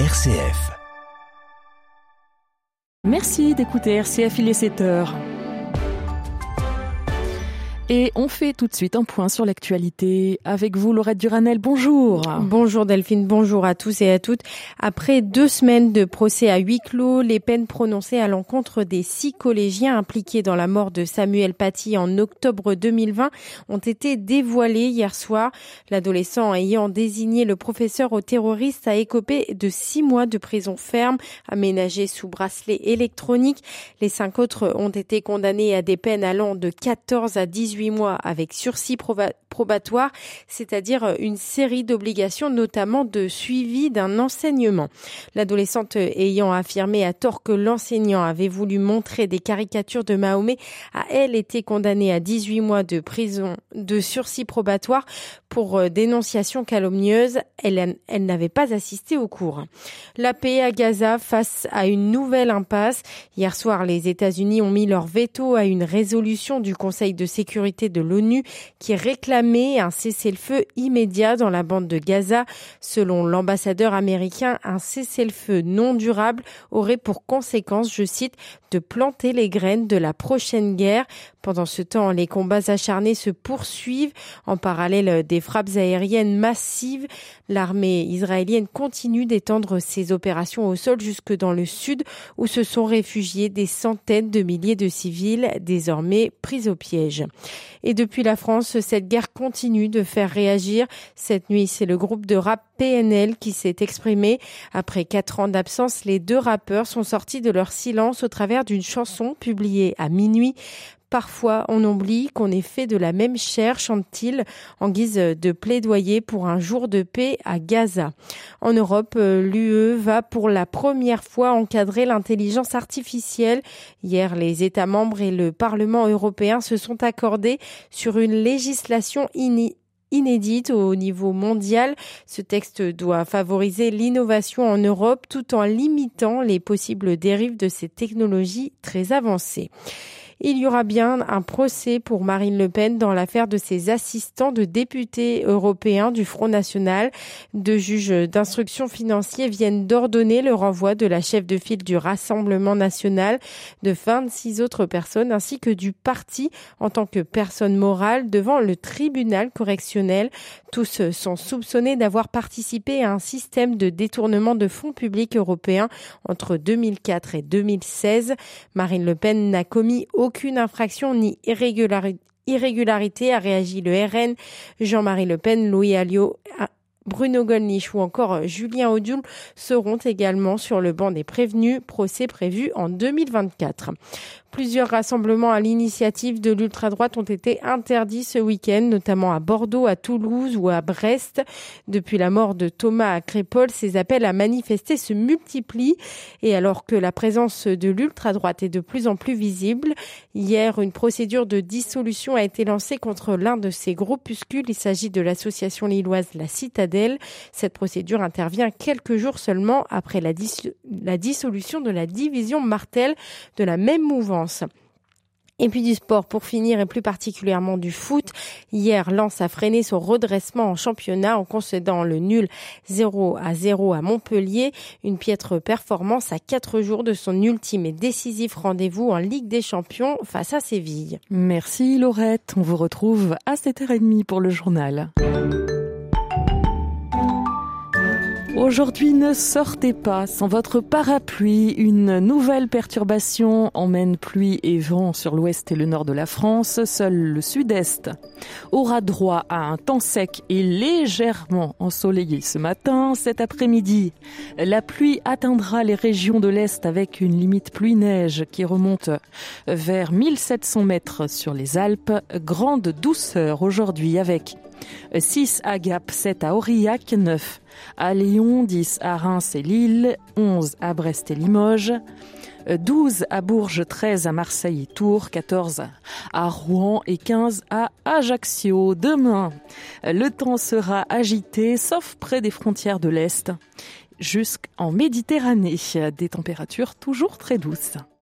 RCF. Merci d'écouter RCF, il est 7 heures. Et on fait tout de suite un point sur l'actualité avec vous, Laurette Duranel. Bonjour. Bonjour Delphine, bonjour à tous et à toutes. Après deux semaines de procès à huis clos, les peines prononcées à l'encontre des six collégiens impliqués dans la mort de Samuel Paty en octobre 2020 ont été dévoilées hier soir. L'adolescent ayant désigné le professeur au terroriste a écopé de six mois de prison ferme aménagée sous bracelet électronique. Les cinq autres ont été condamnés à des peines allant de 14 à 18 mois avec sursis probatoire, c'est-à-dire une série d'obligations, notamment de suivi d'un enseignement. L'adolescente ayant affirmé à tort que l'enseignant avait voulu montrer des caricatures de Mahomet a, elle, été condamnée à 18 mois de prison de sursis probatoire pour euh, dénonciation calomnieuse. Elle, elle n'avait pas assisté au cours. La paix à Gaza face à une nouvelle impasse. Hier soir, les États-Unis ont mis leur veto à une résolution du Conseil de sécurité de l'ONU qui réclamait un cessez-le-feu immédiat dans la bande de Gaza. Selon l'ambassadeur américain, un cessez-le-feu non durable aurait pour conséquence, je cite, de planter les graines de la prochaine guerre. Pendant ce temps, les combats acharnés se poursuivent. En parallèle des frappes aériennes massives, l'armée israélienne continue d'étendre ses opérations au sol jusque dans le sud où se sont réfugiés des centaines de milliers de civils désormais pris au piège. Et depuis la France, cette guerre continue de faire réagir. Cette nuit, c'est le groupe de rap PNL qui s'est exprimé. Après quatre ans d'absence, les deux rappeurs sont sortis de leur silence au travers d'une chanson publiée à minuit. Parfois, on oublie qu'on est fait de la même chair, chante-t-il, en guise de plaidoyer pour un jour de paix à Gaza. En Europe, l'UE va pour la première fois encadrer l'intelligence artificielle. Hier, les États membres et le Parlement européen se sont accordés sur une législation inédite au niveau mondial. Ce texte doit favoriser l'innovation en Europe tout en limitant les possibles dérives de ces technologies très avancées il y aura bien un procès pour Marine Le Pen dans l'affaire de ses assistants de députés européens du Front National. Deux juges d'instruction financière viennent d'ordonner le renvoi de la chef de file du Rassemblement national, de 26 autres personnes ainsi que du parti en tant que personne morale devant le tribunal correctionnel. Tous sont soupçonnés d'avoir participé à un système de détournement de fonds publics européens entre 2004 et 2016. Marine Le Pen n'a commis aucune infraction ni irrégularité, a réagi le RN. Jean-Marie Le Pen, Louis Alliot, Bruno Gollnisch ou encore Julien Audiul seront également sur le banc des prévenus, procès prévu en 2024. Plusieurs rassemblements à l'initiative de l'ultra-droite ont été interdits ce week-end, notamment à Bordeaux, à Toulouse ou à Brest. Depuis la mort de Thomas à Crépol, ces appels à manifester se multiplient. Et alors que la présence de l'ultra-droite est de plus en plus visible, hier, une procédure de dissolution a été lancée contre l'un de ces groupuscules. Il s'agit de l'association lilloise La Citadelle. Cette procédure intervient quelques jours seulement après la, dissolution de la division Martel de la même mouvance. Et puis du sport pour finir et plus particulièrement du foot. Hier, Lens a freiné son redressement en championnat en concédant le nul 0 à 0 à Montpellier. Une piètre performance à quatre jours de son ultime et décisif rendez-vous en Ligue des Champions face à Séville. Merci Laurette. On vous retrouve à 7h30 pour le journal. Aujourd'hui, ne sortez pas sans votre parapluie. Une nouvelle perturbation emmène pluie et vent sur l'ouest et le nord de la France. Seul le sud-est aura droit à un temps sec et légèrement ensoleillé ce matin. Cet après-midi, la pluie atteindra les régions de l'est avec une limite pluie-neige qui remonte vers 1700 mètres sur les Alpes. Grande douceur aujourd'hui avec 6 à Gap, 7 à Aurillac, 9 à Lyon, 10 à Reims et Lille, 11 à Brest et Limoges, 12 à Bourges, 13 à Marseille et Tours, 14 à Rouen et 15 à Ajaccio. Demain, le temps sera agité, sauf près des frontières de l'Est, jusqu'en Méditerranée. Des températures toujours très douces.